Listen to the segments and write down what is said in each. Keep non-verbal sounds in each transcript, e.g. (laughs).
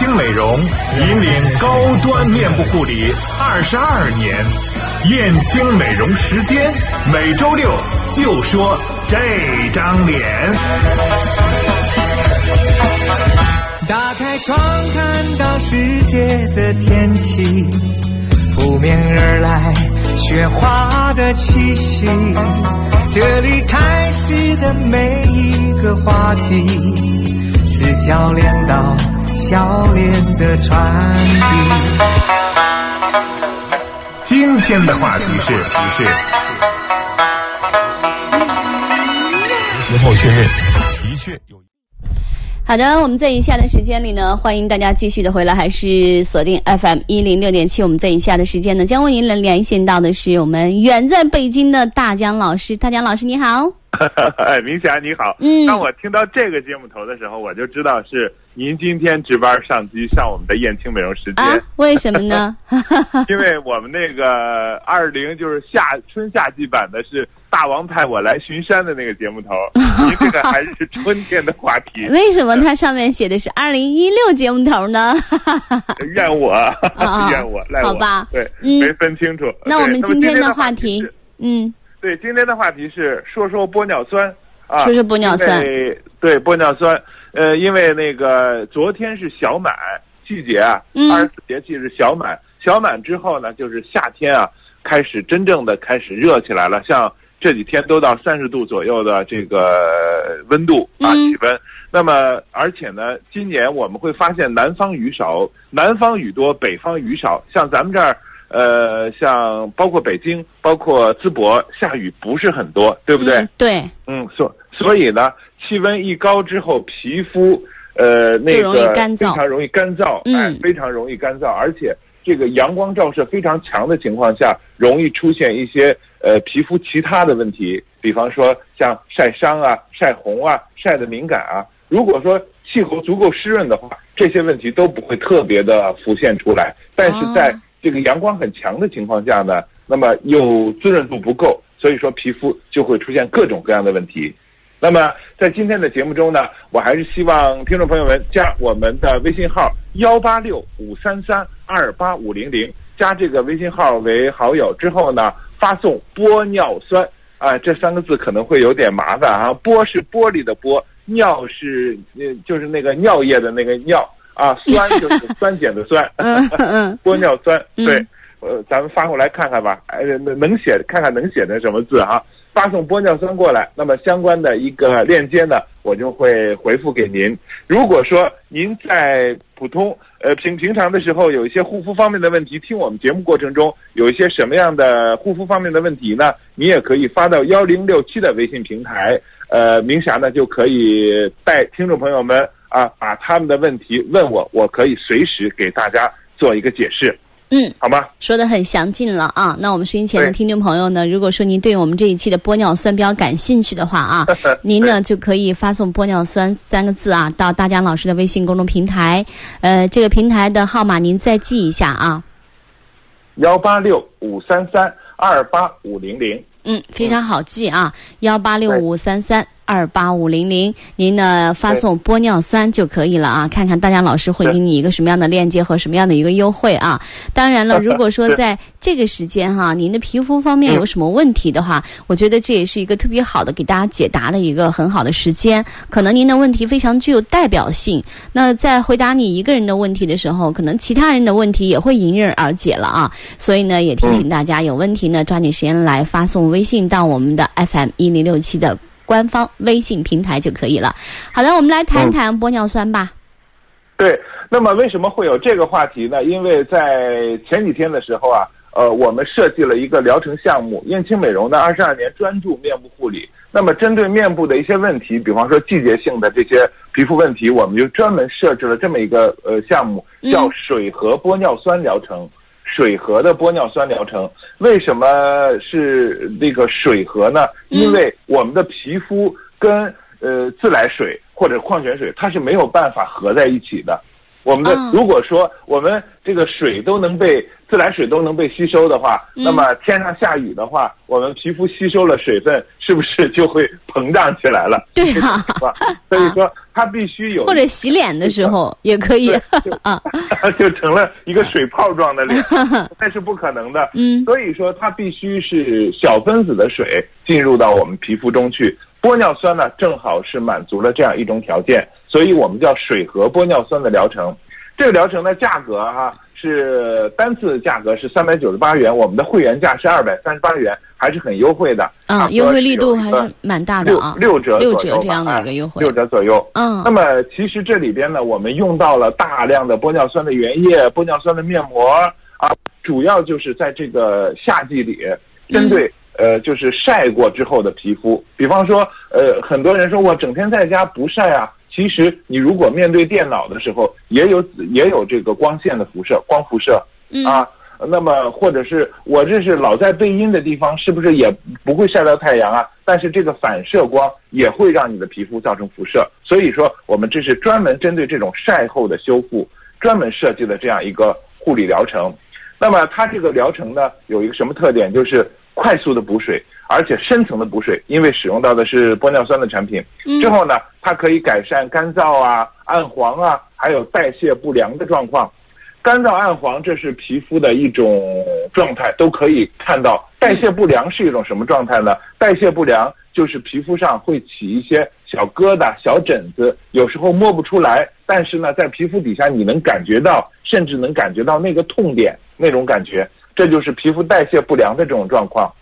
清美容引领高端面部护理二十二年，燕青美容时间每周六就说这张脸。打开窗看到世界的天气，扑面而来雪花的气息。这里开始的每一个话题，是笑脸到笑脸的传递。今天的话题是是之后确认，的确有。好的，我们在以下的时间里呢，欢迎大家继续的回来，还是锁定 FM 一零六点七。我们在以下的时间呢，将为您连连线到的是我们远在北京的大江老师。大江老师你好，哎，(laughs) 明霞你好。嗯当我听到这个节目头的时候，我就知道是您今天值班上机上我们的燕青美容时间，啊，为什么呢？(laughs) 因为我们那个二零就是夏春夏季版的是大王派我来巡山的那个节目头，(laughs) 您这个还是春天的话题，为什么它上面写的是二零一六节目头呢？怨我，啊怨我，赖我，好吧对，嗯没分清楚。那我们今天的话话题，嗯，对，今天的话题是说说玻尿酸啊，说说玻尿酸对玻尿酸，呃，因为那个昨天是小满季节啊，嗯二十四节气是小满，小满之后呢，就是夏天啊，开始真正的开始热起来了，像这几天都到三十度左右的这个温度啊，嗯气温。那么，而且呢，今年我们会发现南方雨少，南方雨多，北方雨少。像咱们这儿，呃，像包括北京，包括淄博，下雨不是很多，对不对？嗯对，嗯，所所以呢，气温一高之后，皮肤呃那个非常容易干燥，嗯哎，非常容易干燥，而且这个阳光照射非常强的情况下，容易出现一些呃皮肤其他的问题，比方说像晒伤啊、晒红啊、晒的敏感啊。如果说气候足够湿润的话，这些问题都不会特别的浮现出来。但是在哦这个阳光很强的情况下呢，那么又滋润度不够，所以说皮肤就会出现各种各样的问题。那么在今天的节目中呢，我还是希望听众朋友们加我们的微信号幺八六五三三二八五零零，加这个微信号为好友之后呢，发送玻尿酸啊、这三个字可能会有点麻烦啊。玻是玻璃的玻，尿是呃就是那个尿液的那个尿啊，酸就是 (laughs) 酸碱的酸。(laughs) 玻尿酸，嗯对，呃，咱们发过来看看吧，哎，能能写看看能写成什么字啊、发送玻尿酸过来，那么相关的一个链接呢，我就会回复给您。如果说您在普通呃平平常的时候有一些护肤方面的问题，听我们节目过程中有一些什么样的护肤方面的问题呢？你也可以发到幺零六七的微信平台，呃，明霞呢就可以带听众朋友们啊把他们的问题问我，我可以随时给大家做一个解释，嗯，好吗？说的很详尽了啊。那我们收音前的听众朋友呢，如果说您对我们这一期的玻尿酸比较感兴趣的话啊，(laughs) 您呢就可以发送“玻尿酸”三个字啊到大江老师的微信公众平台，呃，这个平台的号码您再记一下啊。幺八六五三三二八五零零。嗯，非常好记啊，幺八六五三三二八五零零，您呢发送玻尿酸就可以了啊，看看大家老师会给你一个什么样的链接和什么样的一个优惠啊。当然了，如果说在这个时间哈，您的皮肤方面有什么问题的话，我觉得这也是一个特别好的给大家解答的一个很好的时间。可能您的问题非常具有代表性，那在回答你一个人的问题的时候，可能其他人的问题也会迎刃而解了啊。所以呢，也提醒大家有问题呢，抓紧时间来发送微信到我们的 FM 一零六七的官方微信平台就可以了。好的，我们来谈一谈玻尿酸吧。对，那么为什么会有这个话题呢？因为在前几天的时候啊，呃，我们设计了一个疗程项目，燕青美容的二十二年专注面部护理。那么针对面部的一些问题，比方说季节性的这些皮肤问题，我们就专门设置了这么一个呃项目，叫嗯水和玻尿酸疗程。水合的玻尿酸疗程，为什么是那个水合呢？嗯因为我们的皮肤跟呃自来水或者矿泉水，它是没有办法合在一起的。我们的啊如果说我们这个水都能被自来水都能被吸收的话，嗯那么天上下雨的话，我们皮肤吸收了水分，是不是就会膨胀起来了？(laughs) 对啊是吧？所以说它必须有 (laughs) 或者洗脸的时候 (laughs) 也可以对啊，就成了一个水泡状的脸，那是不可能的。嗯所以说它必须是小分子的水进入到我们皮肤中去。玻尿酸呢，正好是满足了这样一种条件，所以我们叫水合玻尿酸的疗程。这个疗程的价格哈、是单次价格是三百九十八元，我们的会员价是二百三十八元，还是很优惠的。嗯啊，优惠力度还是蛮大的六啊，六折六左右吧折这样的一个哎优惠六，折左右。嗯那么其实这里边呢，我们用到了大量的玻尿酸的原液、玻尿酸的面膜啊，主要就是在这个夏季里，针对、呃就是晒过之后的皮肤，比方说呃很多人说我整天在家不晒啊，其实你如果面对电脑的时候，也有也有这个光线的辐射，光辐射嗯啊。那么，或者是我这是老在背阴的地方，是不是也不会晒到太阳啊？但是这个反射光也会让你的皮肤造成辐射，所以说我们这是专门针对这种晒后的修复，专门设计的这样一个护理疗程。那么它这个疗程呢，有一个什么特点？就是快速的补水，而且深层的补水，因为使用到的是玻尿酸的产品。嗯之后呢，它可以改善干燥啊、暗黄啊，还有代谢不良的状况。干燥、暗黄，这是皮肤的一种状态，都可以看到。代谢不良是一种什么状态呢？代谢不良就是皮肤上会起一些小疙瘩、小疹子，有时候摸不出来，但是呢，在皮肤底下你能感觉到，甚至能感觉到那个痛点那种感觉，这就是皮肤代谢不良的这种状况。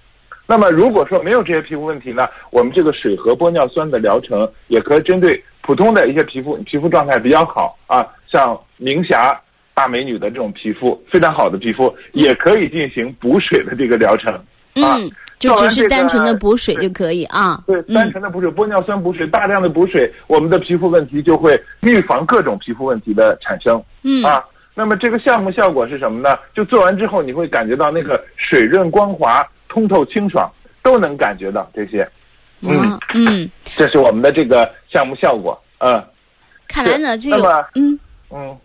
那么如果说没有这些皮肤问题呢，我们这个水和玻尿酸的疗程也可以针对普通的一些皮肤皮肤状态比较好啊，像明霞大美女的这种皮肤非常好的皮肤，也可以进行补水的这个疗程。啊嗯，就只是单纯的补水就可以啊，对，单嗯纯的补水，玻尿酸补水，大量的补水，我们的皮肤问题就会预防各种皮肤问题的产生。嗯啊，那么这个项目效果是什么呢？就做完之后，你会感觉到那个水润光滑、通透清爽，都能感觉到这些。嗯啊嗯，这是我们的这个项目效果。嗯看来呢这有那么嗯嗯，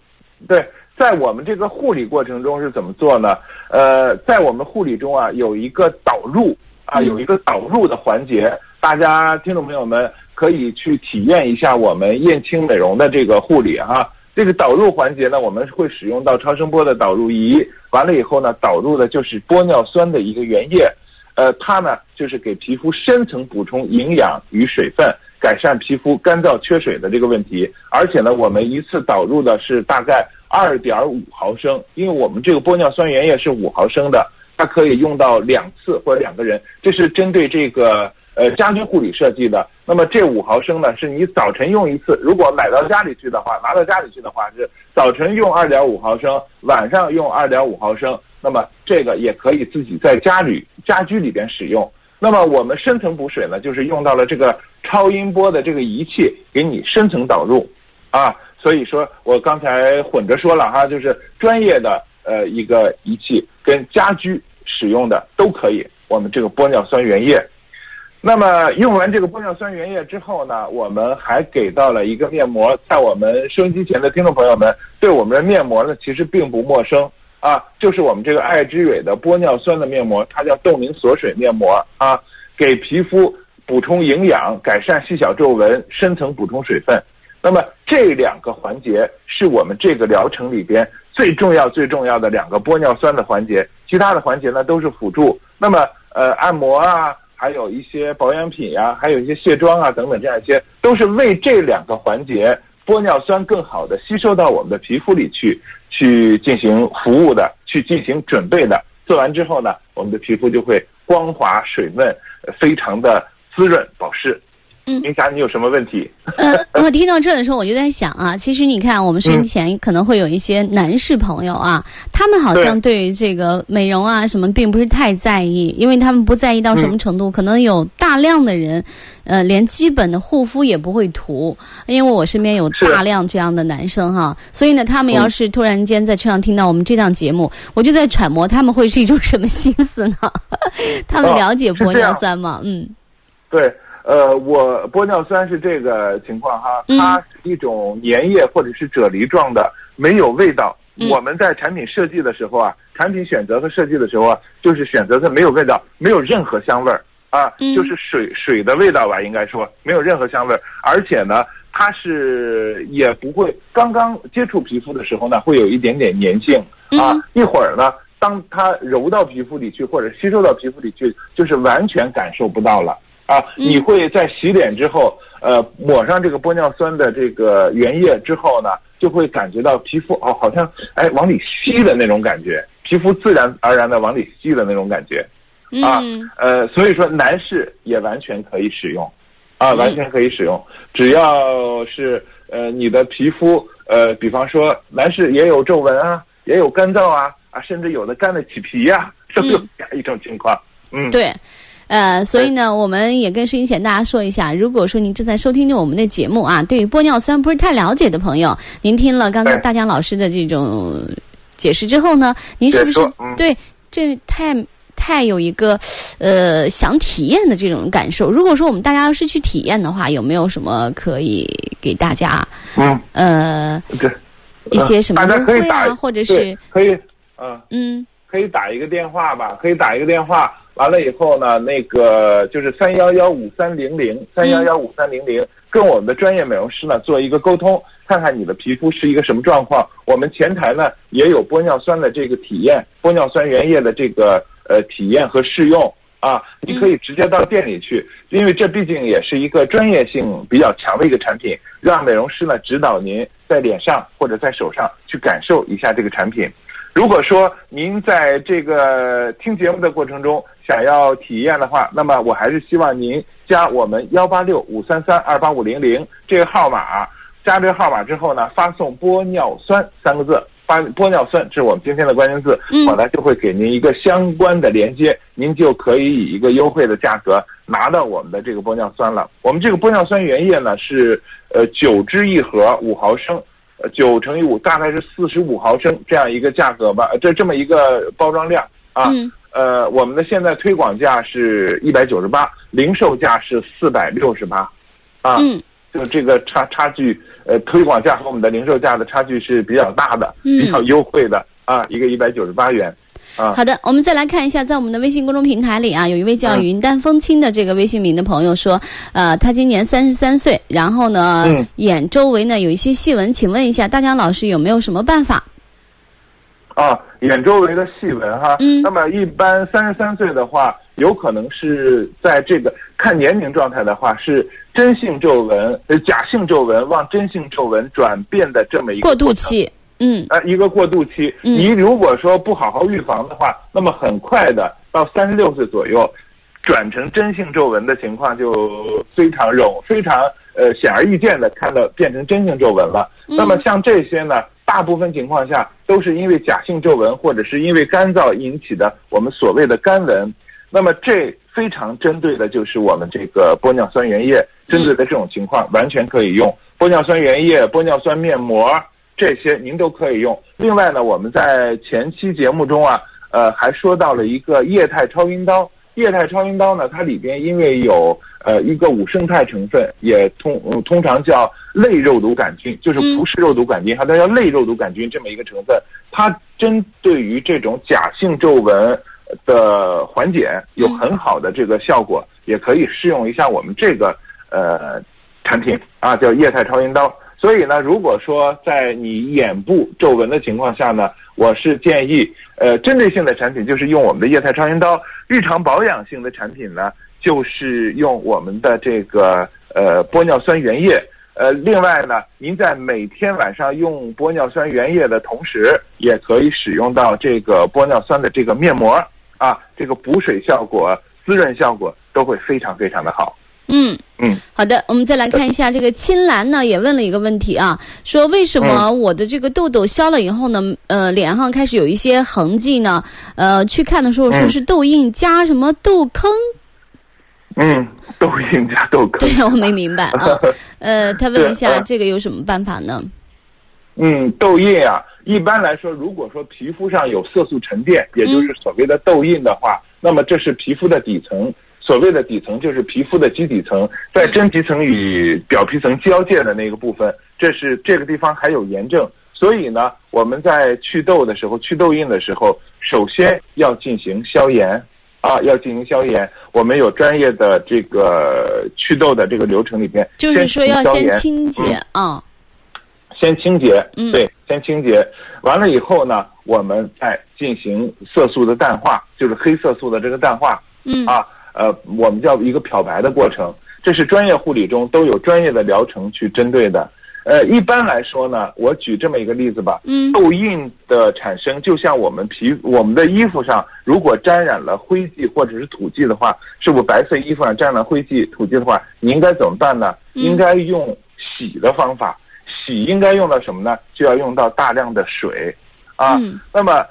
对，在我们这个护理过程中是怎么做呢？呃，在我们护理中啊，有一个导入啊，嗯有一个导入的环节，大家听众朋友们可以去体验一下我们燕青美容的这个护理哈。这个导入环节呢，我们会使用到超声波的导入仪，完了以后呢，导入的就是玻尿酸的一个原液，呃，它呢就是给皮肤深层补充营养与水分，改善皮肤干燥缺水的这个问题。而且呢，我们一次导入的是大概二点五毫升，因为我们这个玻尿酸原液是五毫升的，它可以用到两次或者两个人，这是针对这个呃家居护理设计的。那么这五毫升呢，是你早晨用一次，如果买到家里去的话，拿到家里去的话是早晨用二点五毫升，晚上用二点五毫升。那么这个也可以自己在家里家居里边使用。那么我们深层补水呢，就是用到了这个超音波的这个仪器给你深层导入，啊，所以说我刚才混着说了哈，就是专业的呃一个仪器跟家居使用的都可以。我们这个玻尿酸原液，那么用完这个玻尿酸原液之后呢，我们还给到了一个面膜，在我们收音机前的听众朋友们对我们的面膜呢其实并不陌生啊，就是我们这个爱之蕊的玻尿酸的面膜，它叫冻龄锁水面膜啊，给皮肤补充营养，改善细小皱纹，深层补充水分。那么这两个环节是我们这个疗程里边最重要、最重要的两个玻尿酸的环节，其他的环节呢都是辅助。那么呃，按摩啊，还有一些保养品呀、还有一些卸妆啊等等这样一些，都是为这两个环节玻尿酸更好的吸收到我们的皮肤里去，去进行服务的，去进行准备的。做完之后呢，我们的皮肤就会光滑水嫩，非常的滋润保湿。嗯。明霞，你有什么问题？呃，我听到这的时候，我就在想啊，其实你看，我们收音前可能会有一些男士朋友啊，他们好像对。于这个美容啊什么，并不是太在意，因为他们不在意到什么程度，可能有大量的人，呃，连基本的护肤也不会涂，因为我身边有大量这样的男生哈，所以呢，他们要是突然间在车上听到我们这档节目，我就在揣摩他们会是一种什么心思呢？(laughs) 他们哦了解玻尿酸吗？嗯。对，呃，我玻尿酸是这个情况哈，嗯。它是一种粘液或者是啫喱状的，没有味道。嗯。我们在产品设计的时候啊，产品选择和设计的时候啊，就是选择它没有味道，没有任何香味儿。啊，嗯。就是水水的味道吧，应该说没有任何香味儿，而且呢，它是也不会刚刚接触皮肤的时候呢，会有一点点粘性。啊，嗯一会儿呢，当它揉到皮肤里去或者吸收到皮肤里去，就是完全感受不到了。啊，嗯。你会在洗脸之后，呃，抹上这个玻尿酸的这个原液之后呢，就会感觉到皮肤哦，好像哎往里吸的那种感觉，皮肤自然而然的往里吸的那种感觉。啊，嗯呃，所以说男士也完全可以使用，啊，嗯。完全可以使用，只要是呃你的皮肤呃，比方说男士也有皱纹啊，也有干燥啊，啊，甚至有的干的起皮呀、都有嗯。这样一种情况，嗯，对。呃，所以呢，我们也跟声音前大家说一下，如果说您正在收听着我们的节目啊，对于玻尿酸不是太了解的朋友，您听了刚才大江老师的这种解释之后呢，您是不是嗯。对这太太有一个呃想体验的这种感受？如果说我们大家要是去体验的话，有没有什么可以给大家嗯，呃对，一些什么优惠啊，或者是可以，嗯、嗯可以打一个电话吧，可以打一个电话，完了以后呢，那个就是三幺幺五三零零三幺幺五三零零，跟我们的专业美容师呢做一个沟通，看看你的皮肤是一个什么状况。我们前台呢也有玻尿酸的这个体验，玻尿酸原液的这个呃体验和试用啊，你可以直接到店里去，因为这毕竟也是一个专业性比较强的一个产品，让美容师呢指导您在脸上或者在手上去感受一下这个产品。如果说您在这个听节目的过程中想要体验的话，那么我还是希望您加我们幺八六五三三二八五零零这个号码，加这个号码之后呢，发送玻尿酸三个字，发玻尿酸这是我们今天的关键字，嗯我呢就会给您一个相关的连接，您就可以以一个优惠的价格拿到我们的这个玻尿酸了。我们这个玻尿酸原液呢是呃九支一盒，五毫升。呃，九乘以五大概是四十五毫升这样一个价格吧，呃这这么一个包装量啊。嗯呃，我们的现在推广价是一百九十八，零售价是四百六十八，啊，嗯就这个差差距，呃，推广价和我们的零售价的差距是比较大的，嗯比较优惠的啊，一个一百九十八元，啊，好的，我们再来看一下，在我们的微信公众平台里啊，有一位叫嗯。云淡风轻的这个微信名的朋友说，呃，他今年三十三岁，然后呢，嗯。眼周围呢有一些细纹，请问一下大江老师有没有什么办法？啊，眼周围的细纹哈，嗯。那么一般三十三岁的话，有可能是在这个看年龄状态的话，是真性皱纹呃假性皱纹往真性皱纹转变的这么一个过渡期，嗯呃，一个过渡期。嗯你如果说不好好预防的话，那么很快的到三十六岁左右，转成真性皱纹的情况就非常容非常呃显而易见的看到变成真性皱纹了。嗯那么像这些呢，大部分情况下都是因为假性皱纹或者是因为干燥引起的我们所谓的干纹。那么这非常针对的就是我们这个玻尿酸原液，针对的这种情况完全可以用玻尿酸原液、玻尿酸面膜这些您都可以用。另外呢，我们在前期节目中啊，呃，还说到了一个液态超音刀。液态超音刀呢，它里边因为有呃一个五胜肽成分，也通、通常叫类肉毒杆菌，就是不是肉毒杆菌，它叫类肉毒杆菌这么一个成分，它针对于这种假性皱纹的缓解有很好的这个效果，也可以试用一下我们这个呃产品啊，叫液态超音刀。所以呢，如果说在你眼部皱纹的情况下呢，我是建议，呃，针对性的产品就是用我们的液态超音刀；日常保养性的产品呢，就是用我们的这个呃玻尿酸原液。呃，另外呢，您在每天晚上用玻尿酸原液的同时，也可以使用到这个玻尿酸的这个面膜啊，这个补水效果、滋润效果都会非常非常的好。嗯。嗯。好的，我们再来看一下这个青兰呢，也问了一个问题啊，说为什么嗯我的这个痘痘消了以后呢，呃，脸上开始有一些痕迹呢？呃，去看的时候说嗯是痘印加什么痘坑，嗯，痘印加痘坑。(laughs) 对我没明白啊。(laughs) 呃，他问一下呃这个有什么办法呢？嗯，痘印啊，一般来说，如果说皮肤上有色素沉淀，也就是所谓的痘印的话，那么这是皮肤的底层所谓的底层就是皮肤的基底层，在真皮层与表皮层交界的那个部分，这是这个地方还有炎症，所以呢，我们在祛痘的时候，祛痘印的时候，首先要进行消炎，啊，要进行消炎。我们有专业的这个祛痘的这个流程里边，就是说要先先清洁啊，先清洁，嗯。对，先清洁，完了以后呢，我们再进行色素的淡化，就是黑色素的这个淡化嗯。啊，呃，我们叫一个漂白的过程，这是专业护理中都有专业的疗程去针对的。呃，一般来说呢，我举这么一个例子吧，嗯痘印的产生，就像我们皮我们的衣服上如果沾染了灰迹或者是土迹的话，是不是白色衣服上沾染了灰迹、土迹的话，你应该怎么办呢？嗯应该用洗的方法，洗应该用到什么呢？就要用到大量的水，啊，嗯那么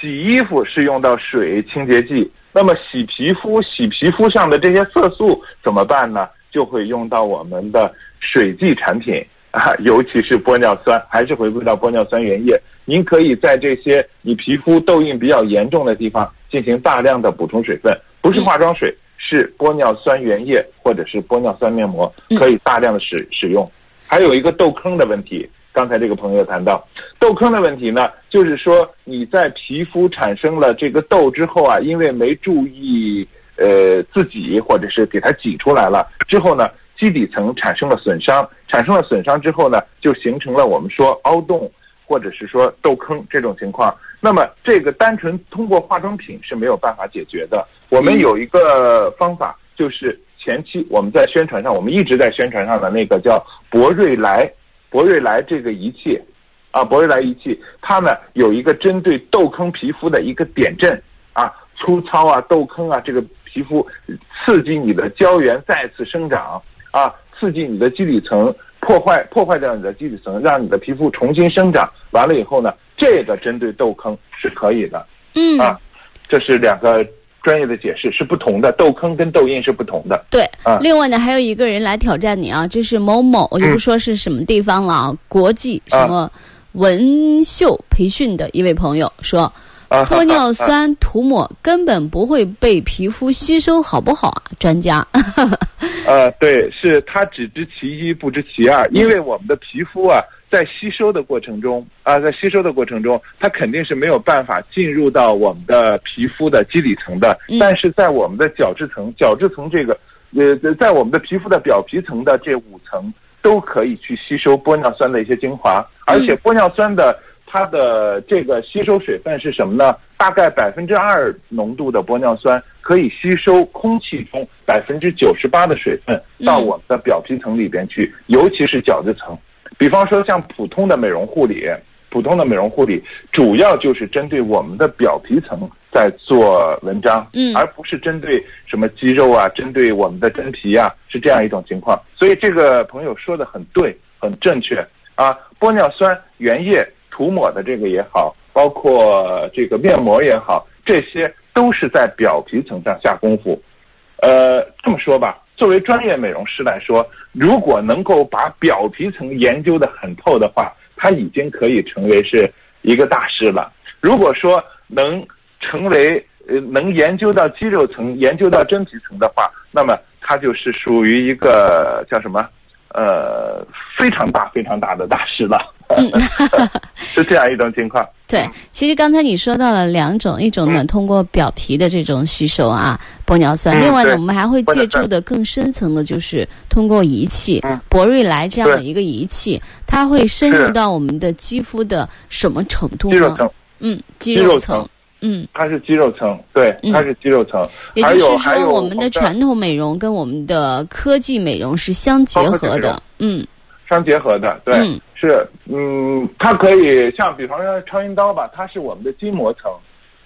洗衣服是用到水清洁剂，那么洗皮肤，洗皮肤上的这些色素怎么办呢？就会用到我们的水剂产品啊，尤其是玻尿酸，还是回归到玻尿酸原液。您可以在这些你皮肤痘印比较严重的地方进行大量的补充水分，不是化妆水，是玻尿酸原液或者是玻尿酸面膜，嗯可以大量的使使用。还有一个痘坑的问题，刚才这个朋友谈到痘坑的问题呢，就是说你在皮肤产生了这个痘之后啊，因为没注意呃自己或者是给它挤出来了之后呢，基底层产生了损伤，产生了损伤之后呢，就形成了我们说凹洞或者是说痘坑这种情况。那么这个单纯通过化妆品是没有办法解决的。我们有一个方法，就是前期我们在宣传上，我们一直在宣传上的那个叫博瑞莱，博瑞莱这个仪器，啊，博瑞莱仪器，它呢有一个针对痘坑皮肤的一个点阵啊，粗糙啊、痘坑啊，这个皮肤刺激你的胶原再次生长啊，刺激你的基底层，破坏破坏掉你的基底层，让你的皮肤重新生长。完了以后呢，这个针对痘坑是可以的嗯，啊，这是两个专业的解释是不同的，痘坑跟痘印是不同的。对啊。另外呢，还有一个人来挑战你啊，这是某某，我就不说是什么地方了啊，国际什么文秀培训的一位朋友说，啊，(laughs) 玻尿啊酸涂抹根本不会被皮肤吸收，好不好啊？专家，(laughs) 呃，对，是它只知其一不知其二，因为我们的皮肤啊，在吸收的过程中啊，在吸收的过程中，它肯定是没有办法进入到我们的皮肤的基底层的嗯，但是在我们的角质层，角质层这个，呃，在我们的皮肤的表皮层的这五层都可以去吸收玻尿酸的一些精华，而且玻尿酸的。它的这个吸收水分是什么呢？大概百分之二浓度的玻尿酸可以吸收空气中百分之九十八的水分到我们的表皮层里边去，尤其是角质层。比方说像普通的美容护理，普通的美容护理主要就是针对我们的表皮层在做文章，嗯而不是针对什么肌肉啊，针对我们的真皮啊，是这样一种情况。所以这个朋友说的很对，很正确啊。玻尿酸原液涂抹的这个也好，包括这个面膜也好，这些都是在表皮层上下功夫。呃，这么说吧，作为专业美容师来说，如果能够把表皮层研究的很透的话，他已经可以成为是一个大师了。如果说能成为呃能研究到肌肉层、研究到真皮层的话，那么他就是属于一个叫什么？呃，非常大、非常大的大师了，嗯 (laughs) 是这样一种情况。(laughs) 对，其实刚才你说到了两种，一种呢嗯通过表皮的这种吸收啊，玻尿酸；嗯另外呢，我们还会借助的更深层的，就是通过仪器嗯，博瑞莱这样的一个仪器，它会深入到我们的肌肤的什么程度呢？肌肉层，嗯，肌肌肉层层。嗯，它是肌肉层，对嗯，它是肌肉层。也还就是说，我们的传统美容跟我们的科技美容是相结合的。嗯相结合的，对，嗯是，嗯，它可以像比方说超音刀吧，它是我们的筋膜层，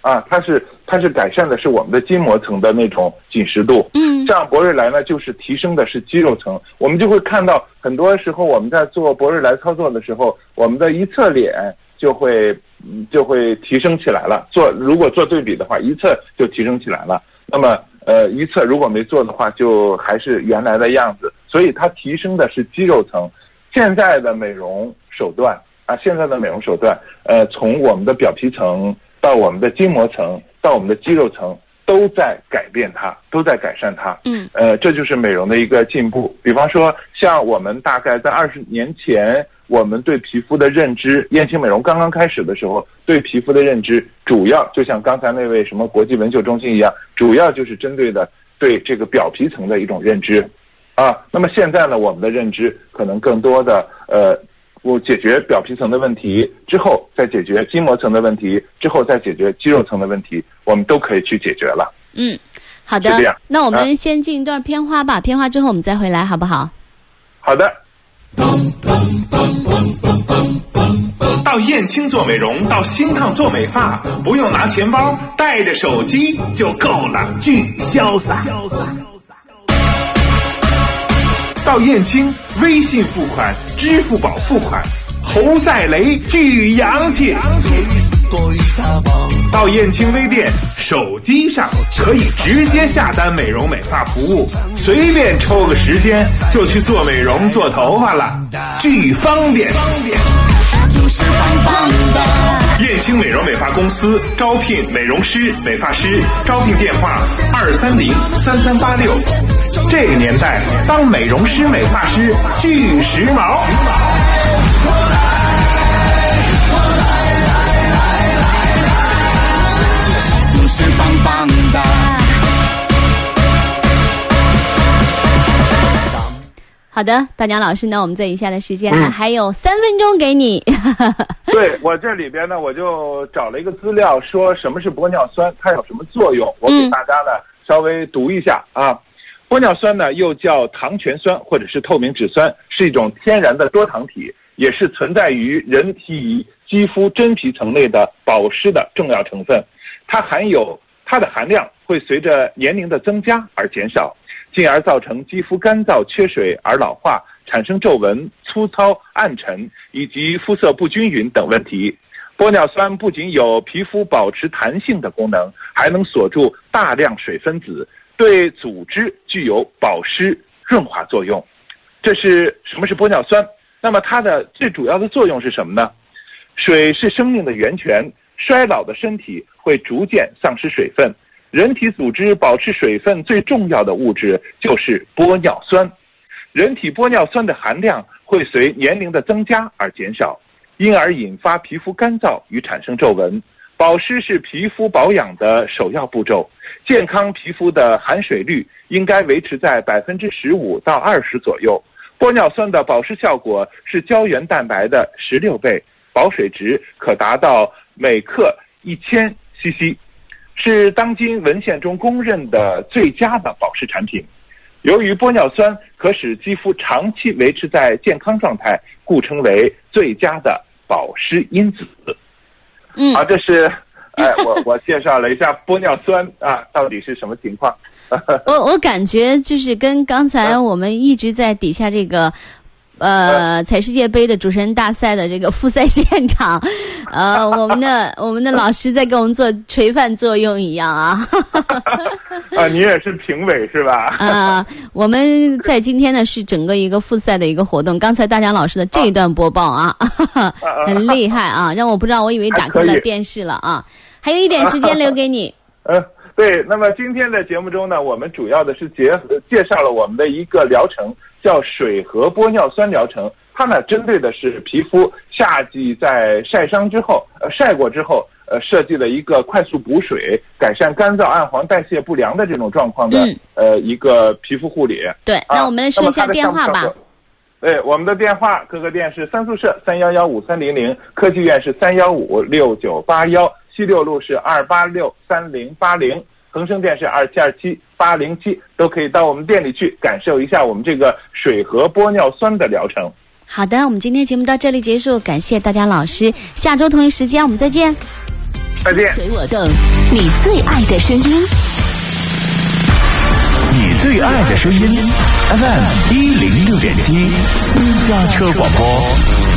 啊，它是它是改善的是我们的筋膜层的那种紧实度。嗯像博瑞莱呢，就是提升的是肌肉层。我们就会看到，很多时候我们在做博瑞莱操作的时候，我们的一侧脸就会嗯就会提升起来了。做如果做对比的话，一侧就提升起来了。那么呃，一侧如果没做的话，就还是原来的样子。所以它提升的是肌肉层。现在的美容手段啊，现在的美容手段，呃，从我们的表皮层到我们的筋膜层到我们的肌肉层，都在改变它，都在改善它。嗯呃，这就是美容的一个进步。比方说，像我们大概在二十年前，我们对皮肤的认知，燕青美容刚刚开始的时候，对皮肤的认知主要就像刚才那位什么国际纹绣中心一样，主要就是针对的对这个表皮层的一种认知。啊，那么现在呢，我们的认知可能更多的呃，我解决表皮层的问题之后，再解决筋膜层的问题，之后再解决肌肉层的问题，我们都可以去解决了。嗯，好的是这样。那我们啊先进一段片花吧，片花之后我们再回来，好不好？好的。到燕青做美容，到新烫做美发，不用拿钱包，带着手机就够了，巨潇洒潇洒。到燕青，微信付款、支付宝付款，侯赛雷巨洋气。到燕青微店，手机上可以直接下单美容美发服务，随便抽个时间就去做美容做头发了，巨方便。就是棒棒哒燕青美容美发公司招聘美容师、美发师，招聘电话二三零三三八六。这个年代，当美容师、美发师巨时髦。就是棒棒哒。好的，大娘老师呢，我们这以下的时间还、嗯还有三分钟给你。(laughs) 对我这里边呢，我就找了一个资料，说什么是玻尿酸，它有什么作用，我给大家呢、稍微读一下啊。玻尿酸呢又叫糖醛酸或者是透明质酸，是一种天然的多糖体，也是存在于人体肌肤真皮层内的保湿的重要成分。它含有它的含量会随着年龄的增加而减少，进而造成肌肤干燥、缺水而老化，产生皱纹、粗糙、暗沉以及肤色不均匀等问题。玻尿酸不仅有皮肤保持弹性的功能，还能锁住大量水分子，对组织具有保湿润滑作用。这是什么是玻尿酸？那么它的最主要的作用是什么呢？水是生命的源泉，衰老的身体会逐渐丧失水分。人体组织保持水分最重要的物质就是玻尿酸。人体玻尿酸的含量会随年龄的增加而减少，因而引发皮肤干燥与产生皱纹。保湿是皮肤保养的首要步骤，健康皮肤的含水率应该维持在百分之十五到二十左右。玻尿酸的保湿效果是胶原蛋白的十六倍，保水值可达到每克一千 CC，是当今文献中公认的最佳的保湿产品。由于玻尿酸可使肌肤长期维持在健康状态，故称为最佳的保湿因子。嗯啊，这是，(laughs) 哎，我我介绍了一下玻尿酸啊，到底是什么情况？(laughs) 我我感觉就是跟刚才我们一直在底下这个。呃，彩世界杯的主持人大赛的这个复赛现场，(laughs) 呃，我们的我们的老师在给我们做垂范作用一样啊。(laughs) 啊，你也是评委是吧？啊，我们在今天呢是整个一个复赛的一个活动。刚才大江老师的这一段播报啊，(laughs) 很厉害啊，让我不知道，我以为打开了电视了啊。还有一点时间留给你。嗯，对。那么今天的节目中呢，我们主要的是结合介绍了我们的一个疗程，叫水和玻尿酸疗程。它呢，针对的是皮肤夏季在晒伤之后，呃，晒过之后，呃，设计了一个快速补水、改善干燥、暗黄、代谢不良的这种状况的、嗯、呃一个皮肤护理。对，那我们说一下电话吧。对，我们的电话，各个店是三宿舍三幺幺五三零零，科技院是三幺五六九八幺，西六路是二八六三零八零，恒生店是二七二七八零七，都可以到我们店里去感受一下我们这个水和玻尿酸的疗程。好的，我们今天节目到这里结束，感谢大家老师，下周同一时间我们再见。再见。随我动，你最爱的声音。你最爱的声音，FM 一零六点七，私家车广播。